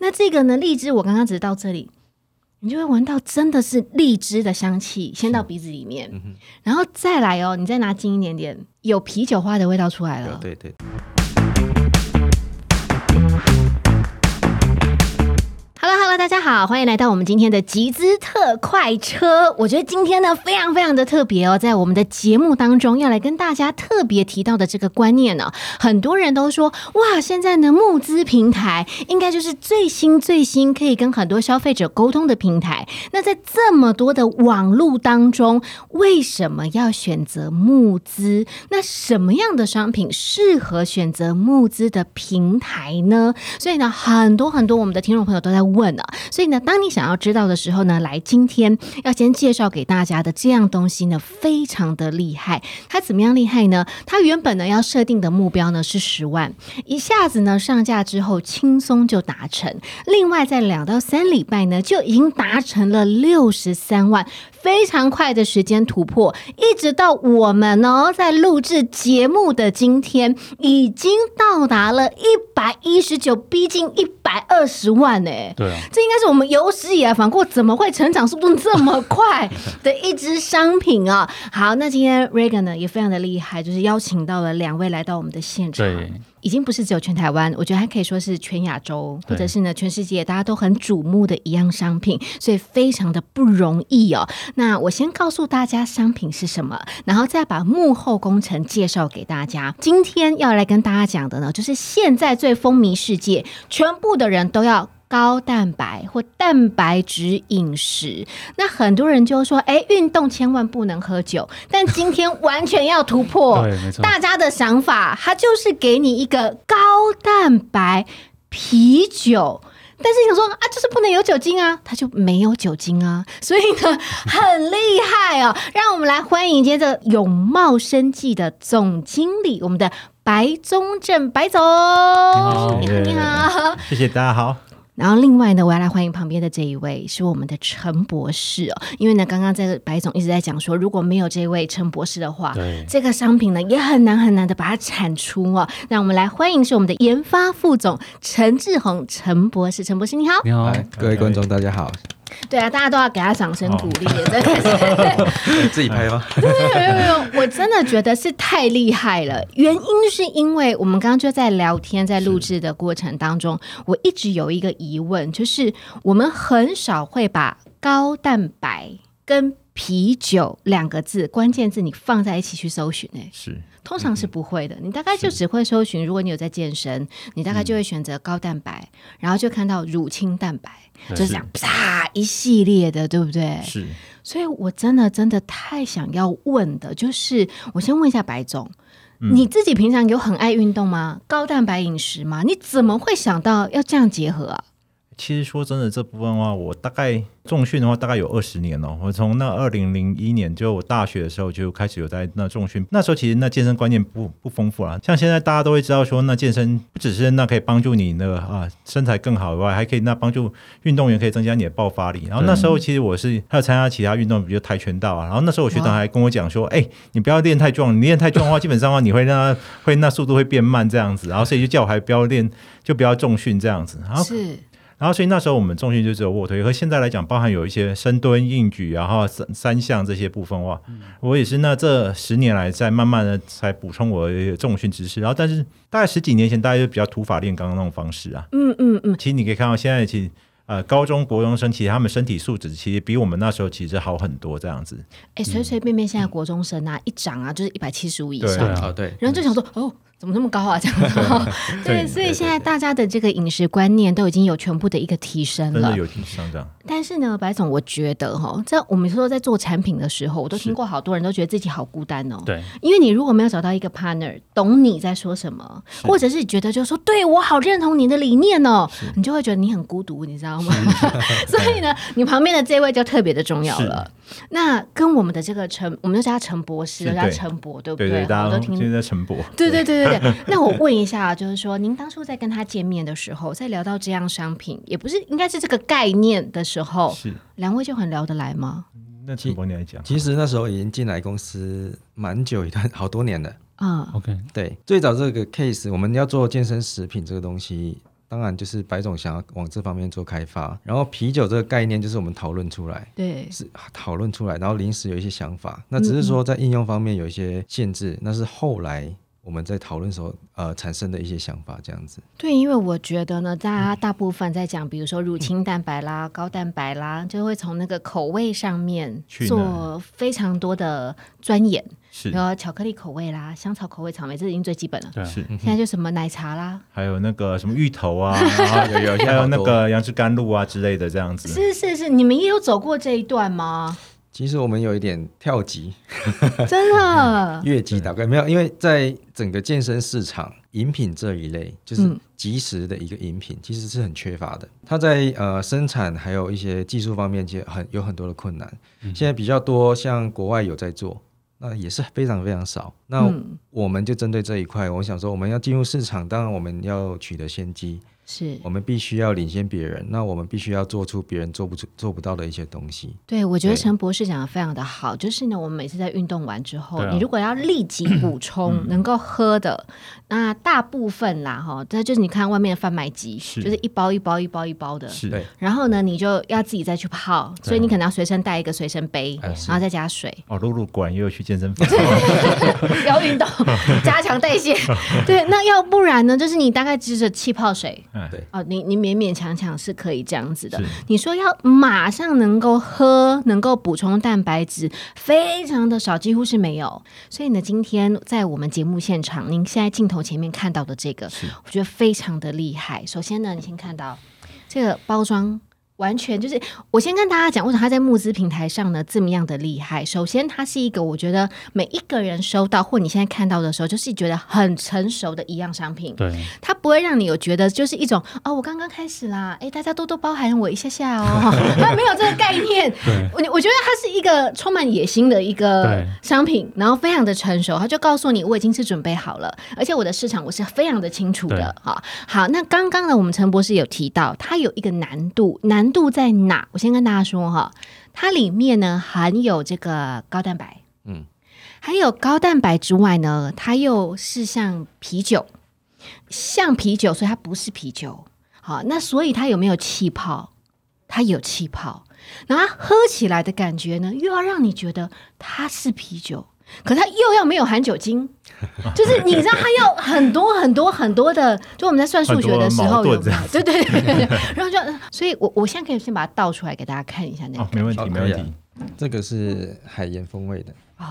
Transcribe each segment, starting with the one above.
那这个呢，荔枝我刚刚只是到这里，你就会闻到真的是荔枝的香气，先到鼻子里面，然后再来哦，你再拿近一点点，有啤酒花的味道出来了。对对。那大家好，欢迎来到我们今天的集资特快车。我觉得今天呢非常非常的特别哦，在我们的节目当中要来跟大家特别提到的这个观念呢，很多人都说哇，现在呢募资平台应该就是最新最新可以跟很多消费者沟通的平台。那在这么多的网络当中，为什么要选择募资？那什么样的商品适合选择募资的平台呢？所以呢，很多很多我们的听众朋友都在问。所以呢，当你想要知道的时候呢，来今天要先介绍给大家的这样东西呢，非常的厉害。它怎么样厉害呢？它原本呢要设定的目标呢是十万，一下子呢上架之后轻松就达成。另外在两到三礼拜呢就已经达成了六十三万。非常快的时间突破，一直到我们呢在录制节目的今天，已经到达了一百一十九，逼近一百二十万呢。对啊，这应该是我们有史以来反过怎么会成长速度这么快 的一支商品啊！好，那今天 Regan 呢也非常的厉害，就是邀请到了两位来到我们的现场。已经不是只有全台湾，我觉得还可以说是全亚洲，或者是呢全世界大家都很瞩目的一样商品，所以非常的不容易哦。那我先告诉大家商品是什么，然后再把幕后工程介绍给大家。今天要来跟大家讲的呢，就是现在最风靡世界，全部的人都要。高蛋白或蛋白质饮食，那很多人就说：“哎，运动千万不能喝酒。”但今天完全要突破 大家的想法，它就是给你一个高蛋白啤酒。但是想说啊，就是不能有酒精啊，它就没有酒精啊，所以呢 很厉害哦。让我们来欢迎接着永茂生技的总经理，我们的白宗正白总。你好，你好，谢谢大家好。然后另外呢，我要来欢迎旁边的这一位是我们的陈博士哦，因为呢，刚刚这个白总一直在讲说，如果没有这位陈博士的话，这个商品呢也很难很难的把它产出哦。那我们来欢迎是我们的研发副总陈志宏陈博士，陈博士你好，你好，各位观众大家好。对啊，大家都要给他掌声鼓励，真的是 自己拍吗？没有没有，我真的觉得是太厉害了。原因是因为我们刚刚就在聊天，在录制的过程当中，我一直有一个疑问，就是我们很少会把高蛋白跟啤酒两个字关键字你放在一起去搜寻，哎，是。通常是不会的，你大概就只会搜寻。如果你有在健身，你大概就会选择高蛋白，然后就看到乳清蛋白，就是这样啪一系列的，对不对？是。所以我真的真的太想要问的，就是我先问一下白总，你自己平常有很爱运动吗？高蛋白饮食吗？你怎么会想到要这样结合啊？其实说真的，这部分的话，我大概重训的话，大概有二十年了。我从那二零零一年，就我大学的时候就开始有在那重训。那时候其实那健身观念不不丰富啊，像现在大家都会知道说，那健身不只是那可以帮助你那个啊身材更好以外，还可以那帮助运动员可以增加你的爆发力。然后那时候其实我是还有参加其他运动，比如跆拳道啊。然后那时候我学长还跟我讲说，哎，你不要练太壮，你练太壮的话，基本上的话你会让他会那速度会变慢这样子。然后所以就叫我还不要练，就不要重训这样子。然后是。然后，所以那时候我们重训就只有卧推，和现在来讲，包含有一些深蹲、硬举，然后三三项这些部分哇，我也是那这十年来在慢慢的才补充我的重训知识。然后，但是大概十几年前，大家就比较土法炼钢那种方式啊。嗯嗯嗯。其实你可以看到，现在其实呃，高中国中生其实他们身体素质其实比我们那时候其实好很多这样子。哎，随随便便现在国中生啊，一长啊就是一百七十五以上啊，对。然后就想说哦。怎么那么高啊？这样子，对，所以现在大家的这个饮食观念都已经有全部的一个提升了，有提升这样。但是呢，白总，我觉得哈，在我们说在做产品的时候，我都听过好多人都觉得自己好孤单哦。对，因为你如果没有找到一个 partner 懂你在说什么，或者是觉得就是说对我好认同你的理念哦，你就会觉得你很孤独，你知道吗？所以呢，你旁边的这位就特别的重要了。那跟我们的这个陈，我们就叫他陈博士，叫陈博，对不对？大家都听现在陈博。对对对对对。那我问一下，就是说，您当初在跟他见面的时候，在聊到这样商品，也不是应该是这个概念的时候，是两位就很聊得来吗？那陈博你来讲，其实那时候已经进来公司蛮久一段，好多年了。啊，OK，对，最早这个 case，我们要做健身食品这个东西，当然就是白总想要往这方面做开发。然后啤酒这个概念就是我们讨论出来，对，是讨论出来，然后临时有一些想法，那只是说在应用方面有一些限制，那是后来我们在讨论时候呃产生的一些想法，这样子。对，因为我觉得呢，大家大部分在讲，比如说乳清蛋白啦、高蛋白啦，就会从那个口味上面去做非常多的钻研，是比如巧克力口味啦、香草口味、草莓，这已经最基本了。对现在就什么奶茶啦，还有那个什么芋头啊，然后有有还有那个杨枝甘露啊之类的这样子。是是是，你们也有走过这一段吗？其实我们有一点跳级、真的，越级打怪，没有，因为在整个健身市场，饮品这一类就是嗯。即时的一个饮品，其实是很缺乏的。它在呃生产还有一些技术方面，其实很有很多的困难。现在比较多像国外有在做，那也是非常非常少。那嗯，我们就针对这一块，我想说，我们要进入市场，当然我们要取得先机，是。我们必须要领先别人，那我们必须要做出别人做不出、做不到的一些东西。对，我觉得对。陈博士讲的非常的好，就是呢，我们每次在运动完之后，啊。你如果要立即补充能够喝的，那大部分啦哈，这就是你看外面的贩卖机，是。就是一包一包一包一包的，是。对。然后呢，你就要自己再去泡，所以你可能要随身带一个随身杯，然后再加水，哦，露露果然也有去健身房，要运动，加强代谢。对，那要不然呢，就是你大概只着气泡水。哦，你你勉勉强强是可以这样子的。你说要马上能够喝，能够补充蛋白质，非常的少，几乎是没有。所以呢，今天在我们节目现场，您现在镜头前面看到的这个，我觉得非常的厉害。首先呢，你先看到这个包装。完全就是，我先跟大家讲，为什么他在募资平台上呢这么样的厉害。首先，它是一个我觉得每一个人收到或你现在看到的时候，就是觉得很成熟的一样商品。对，它不会让你有觉得就是一种哦，我刚刚开始啦，哎，大家多多包涵我一下下哦，它没有这个概念。对我我觉得它是一个充满野心的一个商品，然后非常的成熟，他就告诉你我已经是准备好了，而且我的市场我是非常的清楚的哈。好，好，那刚刚呢，我们陈博士有提到，它有一个难度，难度在哪？我先跟大家说哈，它里面呢含有这个高蛋白，嗯，还有高蛋白之外呢，它又是像啤酒，像啤酒，所以它不是啤酒。好，那所以它有没有气泡？它有气泡，然后它喝起来的感觉呢，又要让你觉得它是啤酒，可它又要没有含酒精，就是你知道它要很多很多很多的，就我们在算数学的时候有对对对对，然后就，所以我我现在可以先把它倒出来给大家看一下那个哦，没问题，好没问题。这个是海盐风味的，哦，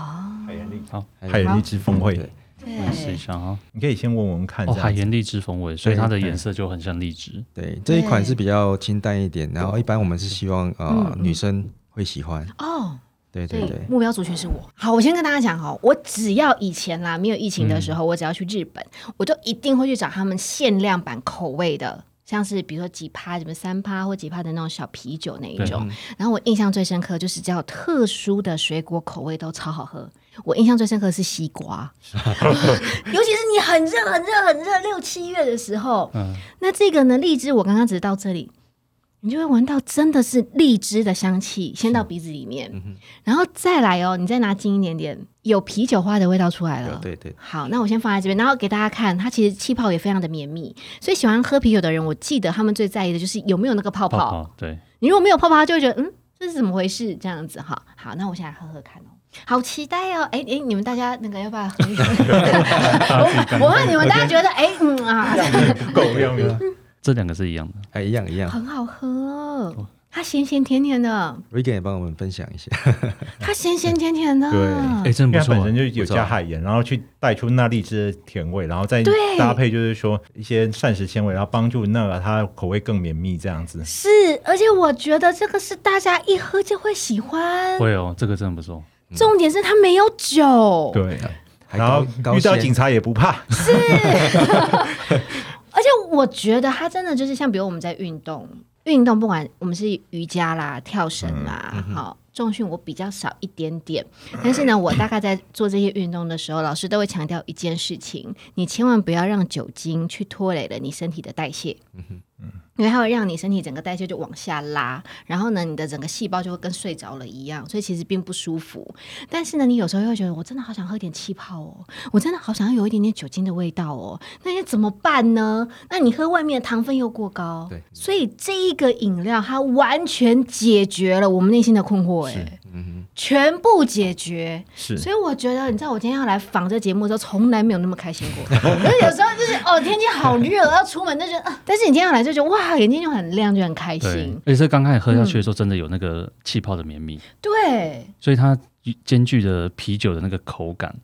海盐荔，好，海盐荔枝风味。的，对，我试一下啊。你可以先闻闻看。海盐荔枝风味，所以它的对颜色就很像荔枝。对，这一款是比较清淡一点，然后一般我们是希望呃嗯。女生会喜欢，哦。对对对，目标族群是我。好，我先跟大家讲哦，我只要以前啦，没有疫情的时候，我只要去日本，我就一定会去找他们限量版口味的。像是比如说几趴，什么三趴或几趴的那种小啤酒那一种，然后我印象最深刻就是只要特殊的水果口味都超好喝。我印象最深刻是西瓜，尤其是你很热很热很热六七月的时候，嗯，那这个呢，荔枝我刚刚只是到这里，你就会闻到真的是荔枝的香气，先到鼻子里面，然后再来哦，你再拿近一点点，有啤酒花的味道出来了。对对，好，那我先放在这边，然后给大家看，它其实气泡也非常的绵密，所以喜欢喝啤酒的人，我记得他们最在意的就是有没有那个泡泡。泡泡对，你如果没有泡泡，他就会觉得嗯，这是怎么回事？这样子哈。好，那我现在喝喝看哦。好期待哦！哎哎，你们大家那个要不要喝一口？我我问你们大家觉得哎嗯啊，够用了。这两个是一样的。哎一样一样很好喝哦，它咸咸甜甜的，，Regan 也帮我们分享一下，它咸咸甜甜的。对哎，真不错啊。本身就有加海盐，然后去带出那荔枝的甜味，然后再搭配就是说一些膳食纤维，然后帮助那个它口味更绵密这样子。是，而且我觉得这个是大家一喝就会喜欢。会哦，这个真的不错。重点是它没有酒，对，然后遇到警察也不怕。而且我觉得他真的就是像，比如我们在运动，运动不管我们是瑜伽啦、跳绳啦，好、重训我比较少一点点，但是呢，我大概在做这些运动的时候，老师都会强调一件事情：你千万不要让酒精去拖累了你身体的代谢。因为它会让你身体整个代谢就往下拉，然后呢，你的整个细胞就会跟睡着了一样，所以其实并不舒服。但是呢，你有时候又会觉得，我真的好想喝点气泡哦，我真的好想要有一点点酒精的味道哦，那要怎么办呢？那你喝外面的糖分又过高，对所以这一个饮料它完全解决了我们内心的困惑，哎，嗯全部解决。是。所以我觉得，你知道，我今天要来访这节目的时候，从来没有那么开心过。可是有时候就是哦，天气好热，要出门就觉得，啊。但是你今天要来就觉得哇，眼睛就很亮，就很开心。，而且是刚开始喝下去的时候，真的有那个气泡的绵密，对，所以它兼具着啤酒的那个口感，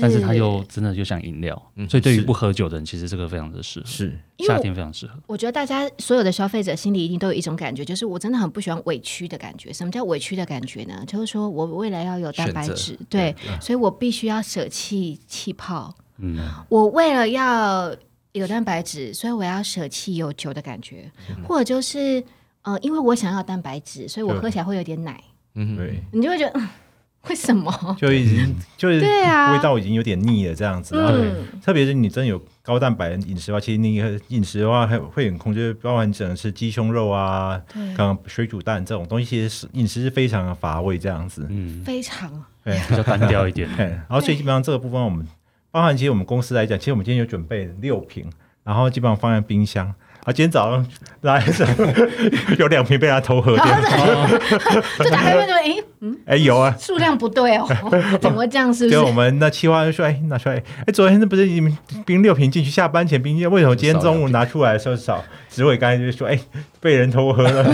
但是它又真的就像饮料，嗯所以对于不喝酒的人，其实这个非常的适合，是夏天非常适合。我觉得大家所有的消费者心里一定都有一种感觉，就是我真的很不喜欢委屈的感觉。什么叫委屈的感觉呢？就是说我未来要有蛋白质，对，所以我必须要舍弃气泡。嗯，我为了要有蛋白质，所以我要舍弃有酒的感觉，或者就是呃，因为我想要蛋白质，所以我喝起来会有点奶，嗯，对，你就会觉得、嗯为什么？就已经就是对啊味道已经有点腻了这样子。然后嗯，特别是你真的有高蛋白的饮食的话，其实你饮食的话还会很控制，包含你只能吃鸡胸肉啊，对，刚刚水煮蛋这种东西，其实是饮食是非常的乏味这样子。嗯，非常对，比较单调一点。嘿然后所以基本上这个部分我们，包含其实我们公司来讲，其实我们今天有准备六瓶，然后基本上放在冰箱。啊，今天早上来的时候有两瓶被他偷喝掉。就打开门就诶，哎，有啊，数量不对哦，怎么会这样？是不就我是？们那企划就说，哎，拿出来，哎，昨天那不是你们冰六瓶进去，下班前冰，为什么今天中午拿出来的时候少？植伟刚才就说，哎，被人偷喝了。对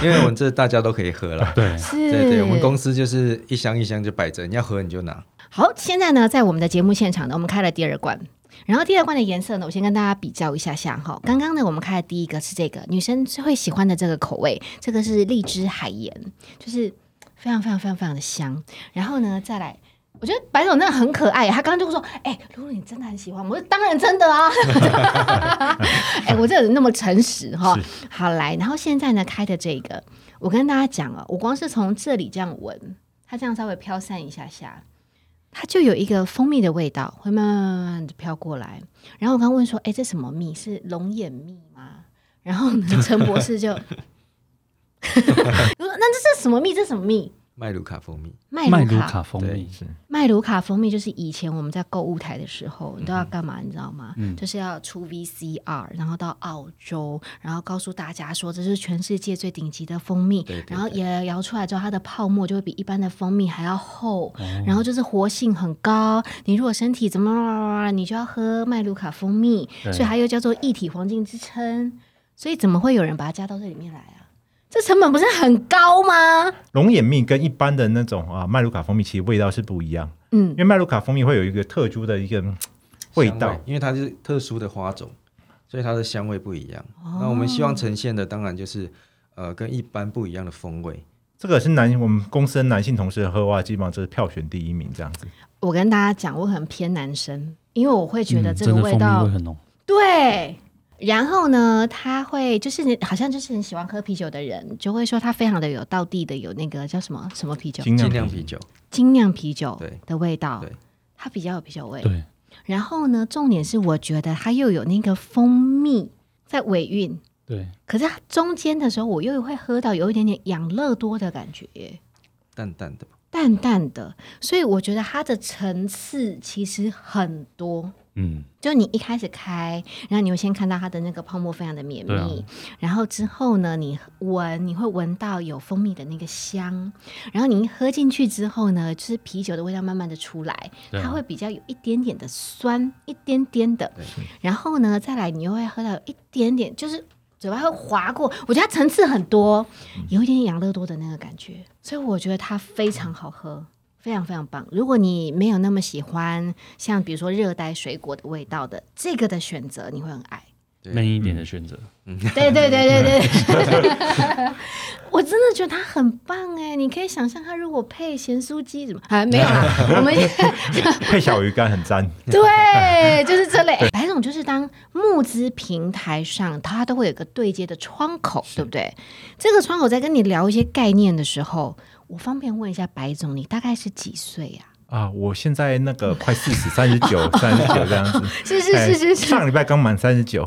因为我们这大家都可以喝了。对，是，对对，我们公司就是一箱一箱就摆着，你要喝你就拿。好，现在呢，在我们的节目现场呢，我们开了第二罐。然后第二罐的颜色呢，我先跟大家比较一下下哈。刚刚呢，我们开的第一个是这个女生最会喜欢的这个口味，这个是荔枝海盐，就是非常非常非常非常的香。然后呢，再来，我觉得白总真的很可爱，他刚刚就说：“哎、露露你真的很喜欢。”我说：“当然真的啊。”哎、我这人那么诚实哈。好来，然后现在呢，开的这个，我跟大家讲哦，我光是从这里这样闻，它这样稍微飘散一下下。它就有一个蜂蜜的味道，会慢慢慢慢的飘过来。然后我刚问说：“哎，这什么蜜？是龙眼蜜吗？” 然后呢，陈博士就 我说：“那这是什么蜜？这是什么蜜？麦卢卡蜂蜜，麦麦卢卢卡。卡蜂蜜，是麦卢卡蜂蜜就是以前我们在购物台的时候，你都要干嘛？你知道吗？就是要出 VCR，然后到澳洲，然后告诉大家说这是全世界最顶级的蜂蜜，对对然后也摇出来之后，它的泡沫就会比一般的蜂蜜还要厚，然后就是活性很高。你如果身体怎么，你就要喝麦卢卡蜂蜜，所以它又叫做一体黄金之称。所以怎么会有人把它加到这里面来啊？这成本不是很高吗？龙眼蜜跟一般的那种啊麦卢卡蜂蜜其实味道是不一样，嗯因，为麦卢卡蜂蜜会有一个特殊的一个嗯味香道。因为它是特殊的花种，所以它的香味不一样。哦那我们希望呈现的当然就是呃跟一般不一样的风味。这个是男我们公司的男性同事喝的话，基本上就是票选第一名这样子。我跟大家讲，我很偏男生，因为我会觉得嗯这个味道、味很浓。对。然后呢，他会就是你好像就是很喜欢喝啤酒的人，就会说他非常的有道地的有那个叫什么什么啤酒，精精酿啤酒，精酿啤酒对的味道对，它比较有啤酒味。对，然后呢，重点是我觉得它又有那个蜂蜜在尾韵，对，可是它中间的时候，我又会喝到有一点点养乐多的感觉。淡淡的。淡淡的，所以我觉得它的层次其实很多。嗯，就你一开始开，然后你会先看到它的那个泡沫非常的绵密，然后之后呢，你闻你会闻到有蜂蜜的那个香，然后你一喝进去之后呢，就是啤酒的味道慢慢的出来，啊。它会比较有一点点的酸，一点点的，然后呢，再来你又会喝到有一点点，就是嘴巴会划过，我觉得它层次很多，有一点点养乐多的那个感觉，所以我觉得它非常好喝。非常非常棒！如果你没有那么喜欢像比如说热带水果的味道的这个的选择，你会很爱。对闷一点的选择。嗯对对对对对，我真的觉得它很棒哎！你可以想象它如果配咸酥鸡怎么？还没有啦，我们 配小鱼干很赞。对，就是这类。白总就是当募资平台上，它都会有个对接的窗口，对不对？这个窗口在跟你聊一些概念的时候，我方便问一下白总，你大概是几岁呀、啊，我现在那个快四十，三十九，三十九这样子。是是是是，上礼拜刚满三十九，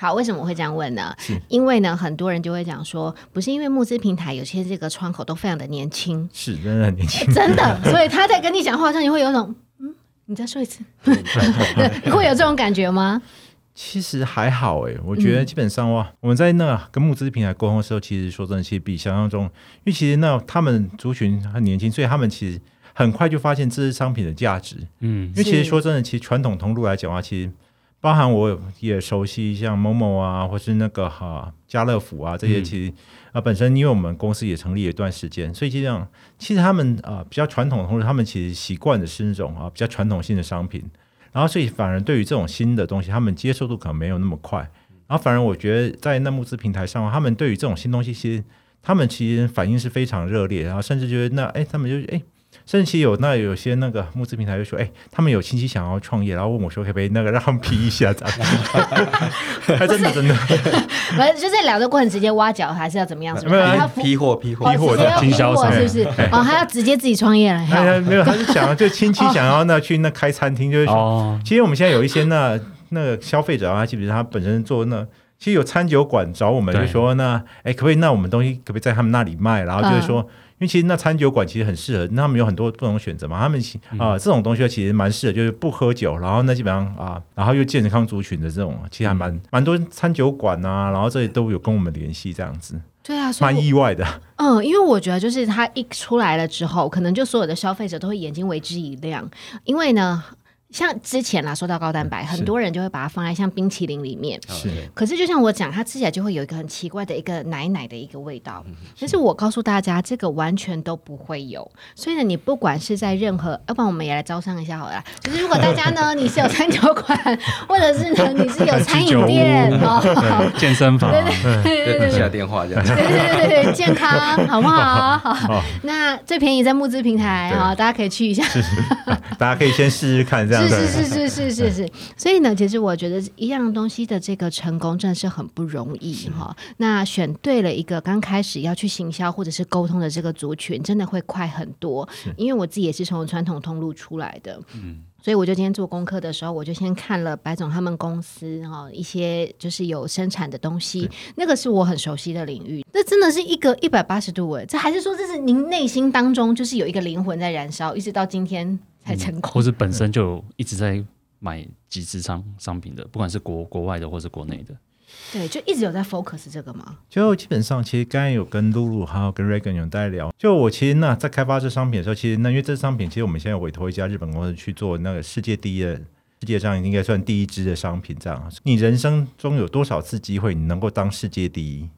好，为什么我会这样问呢是？因为呢，很多人就会讲说，不是因为募资平台有些这个窗口都非常的年轻，是真的很年轻。真的，所以他在跟你讲话的时候，你会有种，嗯，你再说一次，你，会有这种感觉吗？其实还好诶，我觉得基本上哇，我们在那跟募资平台沟通的时候，其实说真的，其实比想象中，因为其实那他们族群很年轻，所以他们其实很快就发现这些商品的价值。嗯因为其实说真的，其实传统通路来讲的话，其实包含我也熟悉像某某啊，或是那个哈、家乐福啊这些，嗯其实啊、本身因为我们公司也成立了一段时间，所以这样其实他们啊、比较传统的通路，他们其实习惯的是那种啊比较传统性的商品，然后所以反而对于这种新的东西，他们接受度可能没有那么快。然后反而我觉得在那募资平台上，他们对于这种新东西，其实他们其实反应是非常热烈，然后甚至觉得那哎，他们就哎。甚至其实有那有些那个募资平台就说，哎、他们有亲戚想要创业，然后问我说，可不可以那个让他们批一下这样？还真的真的，反正就在聊的过程直接挖角，还是要怎么样？是？没有批货批货哦批货直接要批经销商货是不是？哦，他要直接自己创业了，还要哎没有，他是想就亲戚想要那去那开餐厅，就是 说，哦，其实我们现在有一些那那个消费者啊，基本上他本身做那。其实有餐酒馆找我们，就说那哎，可不可以？那我们东西可不可以在他们那里卖？然后就是说，因为其实那餐酒馆其实很适合，那他们有很多不同选择嘛。他们其啊、这种东西其实蛮适合，就是不喝酒，然后那基本上啊，然后又健康族群的这种，其实还蛮蛮多餐酒馆啊，然后这里都有跟我们联系这样子，对啊，蛮意外的。嗯，因为我觉得就是它一出来了之后，可能就所有的消费者都会眼睛为之一亮，因为呢。像之前啦，说到高蛋白，很多人就会把它放在像冰淇淋里面。是可是就像我讲，它吃起来就会有一个很奇怪的一个奶奶的一个味道。嗯但是我告诉大家，这个完全都不会有。所以呢，你不管是在任何，要不然我们也来招商一下好了啦。就是如果大家呢，你是有餐酒馆，或者是呢你是有餐饮 店哦，健身房 对，对底下电话这样。对对对对，健康好不好？好，哦，那最便宜在募资平台对哈，大家可以去一下。是是，大家可以先试试看这样是子。是是是是是是，所以呢，其实我觉得一样东西的这个成功真的是很不容易哈。那选对了一个刚开始要去行销或者是沟通的这个族群，真的会快很多。因为我自己也是从传统通路出来的，嗯所以我就今天做功课的时候，我就先看了白总他们公司哈一些就是有生产的东西，那个是我很熟悉的领域。这真的是一个一百八十度哎，这还是说这是您内心当中就是有一个灵魂在燃烧，一直到今天才成功。或是本身就一直在买集资商商品的，不管是国国外的或是国内的，对，就一直有在 focus 这个嘛。就基本上，其实刚才有跟露露还有跟 Regan 有在聊。就我其实那在开发这商品的时候，其实那因为这商品，其实我们现在委托一家日本公司去做那个世界第一的，世界上应该算第一支的商品。这样，你人生中有多少次机会你能够当世界第一，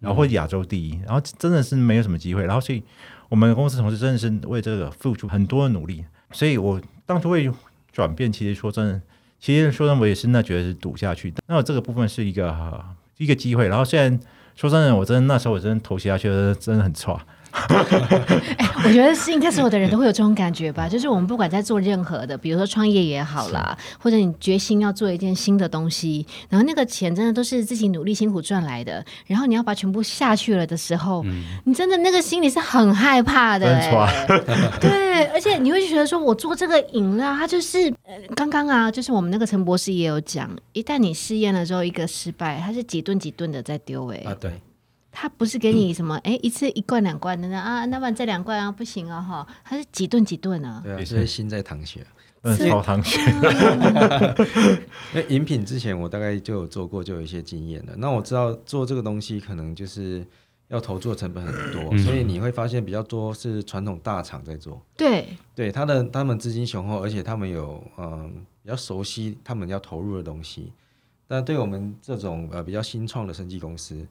然后或亚洲第一，然后真的是没有什么机会。然后所以我们公司同事真的是为这个付出很多的努力。所以我当初会转变，其实说真的。其实说真的，我也是那觉得是赌下去的。那这个部分是一个、一个机会。然后虽然说真的，我真的那时候我真的投下去了，真的很差。我觉得是应该所有的人都会有这种感觉吧，就是我们不管在做任何的，比如说创业也好啦，或者你决心要做一件新的东西，然后那个钱真的都是自己努力辛苦赚来的，然后你要把全部下去了的时候，你真的那个心里是很害怕的、对，而且你会觉得说，我做这个饮料，它就是呃，刚刚啊，就是我们那个陈博士也有讲，一旦你试验了之后一个失败，它是几顿几顿的在丢、欸，哎、啊，对，它不是给你什么哎、一次一罐两罐的那啊，那么这两罐啊不行啊哈，它是几顿几顿啊。对啊，也是所以心在淌血。嗯，超淌血。那饮品之前我大概就有做过，就有一些经验了。那我知道做这个东西可能就是要投注的成本很多，嗯所以你会发现比较多是传统大厂在做。对，对，他的他们资金雄厚，而且他们有嗯比较熟悉他们要投入的东西。但对我们这种呃比较新创的生技公司，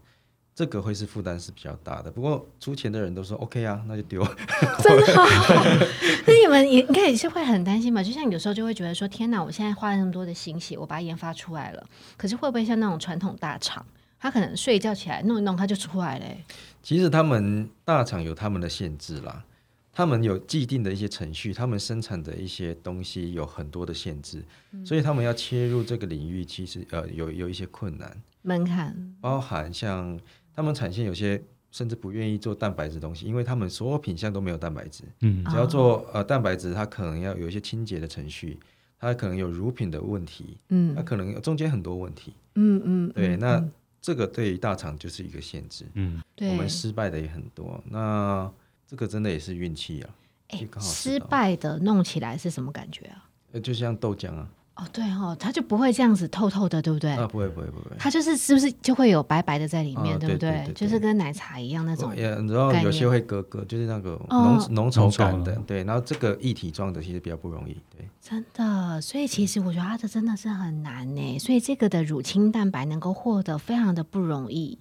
这个会是负担是比较大的。不过出钱的人都说 OK 啊，那就丢。真的好。那你们也应该也是会很担心吧？就像有时候就会觉得说，天哪，我现在花了那么多的心血，我把它研发出来了，可是会不会像那种传统大厂，他可能睡一觉起来弄一弄，他就出来了、欸？其实他们大厂有他们的限制啦，他们有既定的一些程序，他们生产的一些东西有很多的限制，所以他们要切入这个领域，其实呃有有一些困难，门槛包含像他们产线有些甚至不愿意做蛋白质东西，因为他们所有品相都没有蛋白质，嗯只要做呃蛋白质，它可能要有一些清洁的程序，它它可能有乳品的问题，嗯它可能有中间很多问题。嗯嗯，对，嗯那嗯这个对于大厂就是一个限制。嗯，对我们失败的也很多，那这个真的也是运气啊。哎失道败的弄起来是什么感觉啊？呃，就像豆浆啊，哦，对哦，它就不会这样子透透的，对不对？啊，不会不会不会，它就是是不是就会有白白的在里面，啊对不对对对就是跟奶茶一样那种。也然后概有些念会格格，就是那个哦浓浓稠感的对。然后这个一体装的其实比较不容易，对。真的，所以其实我觉得它的真的是很难呢，所以这个的乳清蛋白能够获得非常的不容易，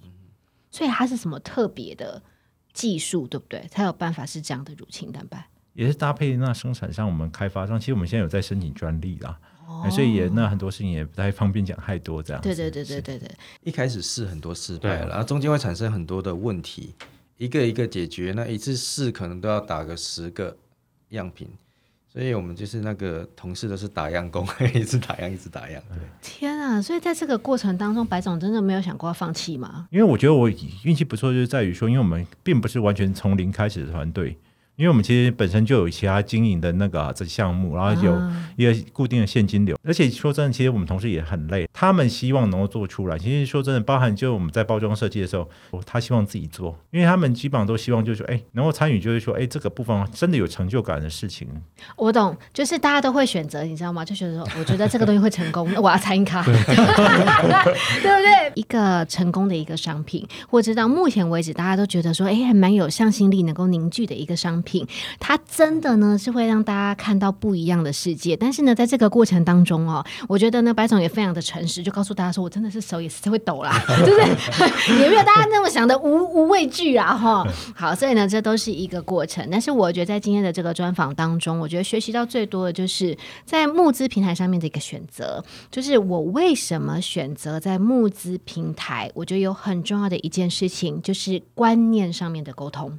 所以它是什么特别的技术，对不对？才有办法是这样的乳清蛋白。也是搭配那生产商我们开发商，其实我们现在有在申请专利啦，所以也那很多事情也不太方便讲太多这样。对对对对对对，一开始试很多失败了，然后中间会产生很多的问题，一个一个解决。那一次试可能都要打个十个样品，所以我们就是那个同事都是打样工，一直打样，一直打样。对，天啊！所以在这个过程当中，白总真的没有想过要放弃吗？因为我觉得我运气不错，就是在于说，因为我们并不是完全从零开始的团队，因为我们其实本身就有其他经营的那个这项目，然后有啊一个固定的现金流，而且说真的，其实我们同事也很累，他们希望能够做出来。其实说真的，包含就我们在包装设计的时候，他希望自己做，因为他们基本上都希望就是说，哎，能够参与，就是说，哎，这个部分真的有成就感的事情。我懂，就是大家都会选择，你知道吗？就觉得说，我觉得这个东西会成功，那 我要参与它，对不对？一个成功的一个商品，或者到目前为止大家都觉得说，哎，还蛮有向心力，能够凝聚的一个商品，品它真的呢是会让大家看到不一样的世界。但是呢，在这个过程当中哦，我觉得呢，白总也非常的诚实，就告诉大家说我真的是手也是会抖啦，就是 也没有大家那么想的无无畏惧啊，哈。好，所以呢，这都是一个过程。但是我觉得在今天的这个专访当中，我觉得学习到最多的就是在募资平台上面的一个选择，就是我为什么选择在募资平台？我觉得有很重要的一件事情，就是观念上面的沟通。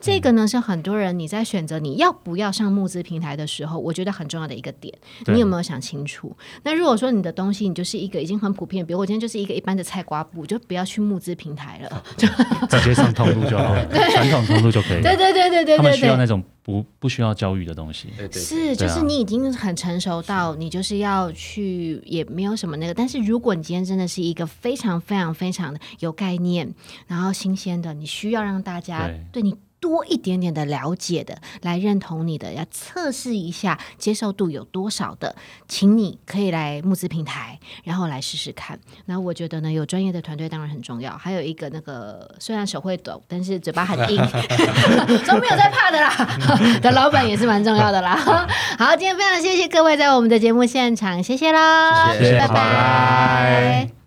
这个呢是很多人你在选择你要不要上募资平台的时候，我觉得很重要的一个点，你有没有想清楚？那如果说你的东西你就是一个已经很普遍，比如我今天就是一个一般的菜瓜布，就不要去募资平台了。就 直接上通路就好，传统通路就可以。对对对对对他们对对。需要那种不不需要教育的东西。对对，是，就是你已经很成熟到你就是要去，也没有什么那个。但是如果你今天真的是一个非常非常非常的有概念，然后新鲜的，你需要让大家对对你多一点点的了解的，来认同你的，要测试一下接受度有多少的，请你可以来募资平台，然后来试试看。那我觉得呢，有专业的团队当然很重要，还有一个那个虽然手会抖，但是嘴巴很硬，都没有在怕的啦的老板也是蛮重要的啦。好，今天非常谢谢各位在我们的节目现场，谢谢喽，谢谢拜拜拜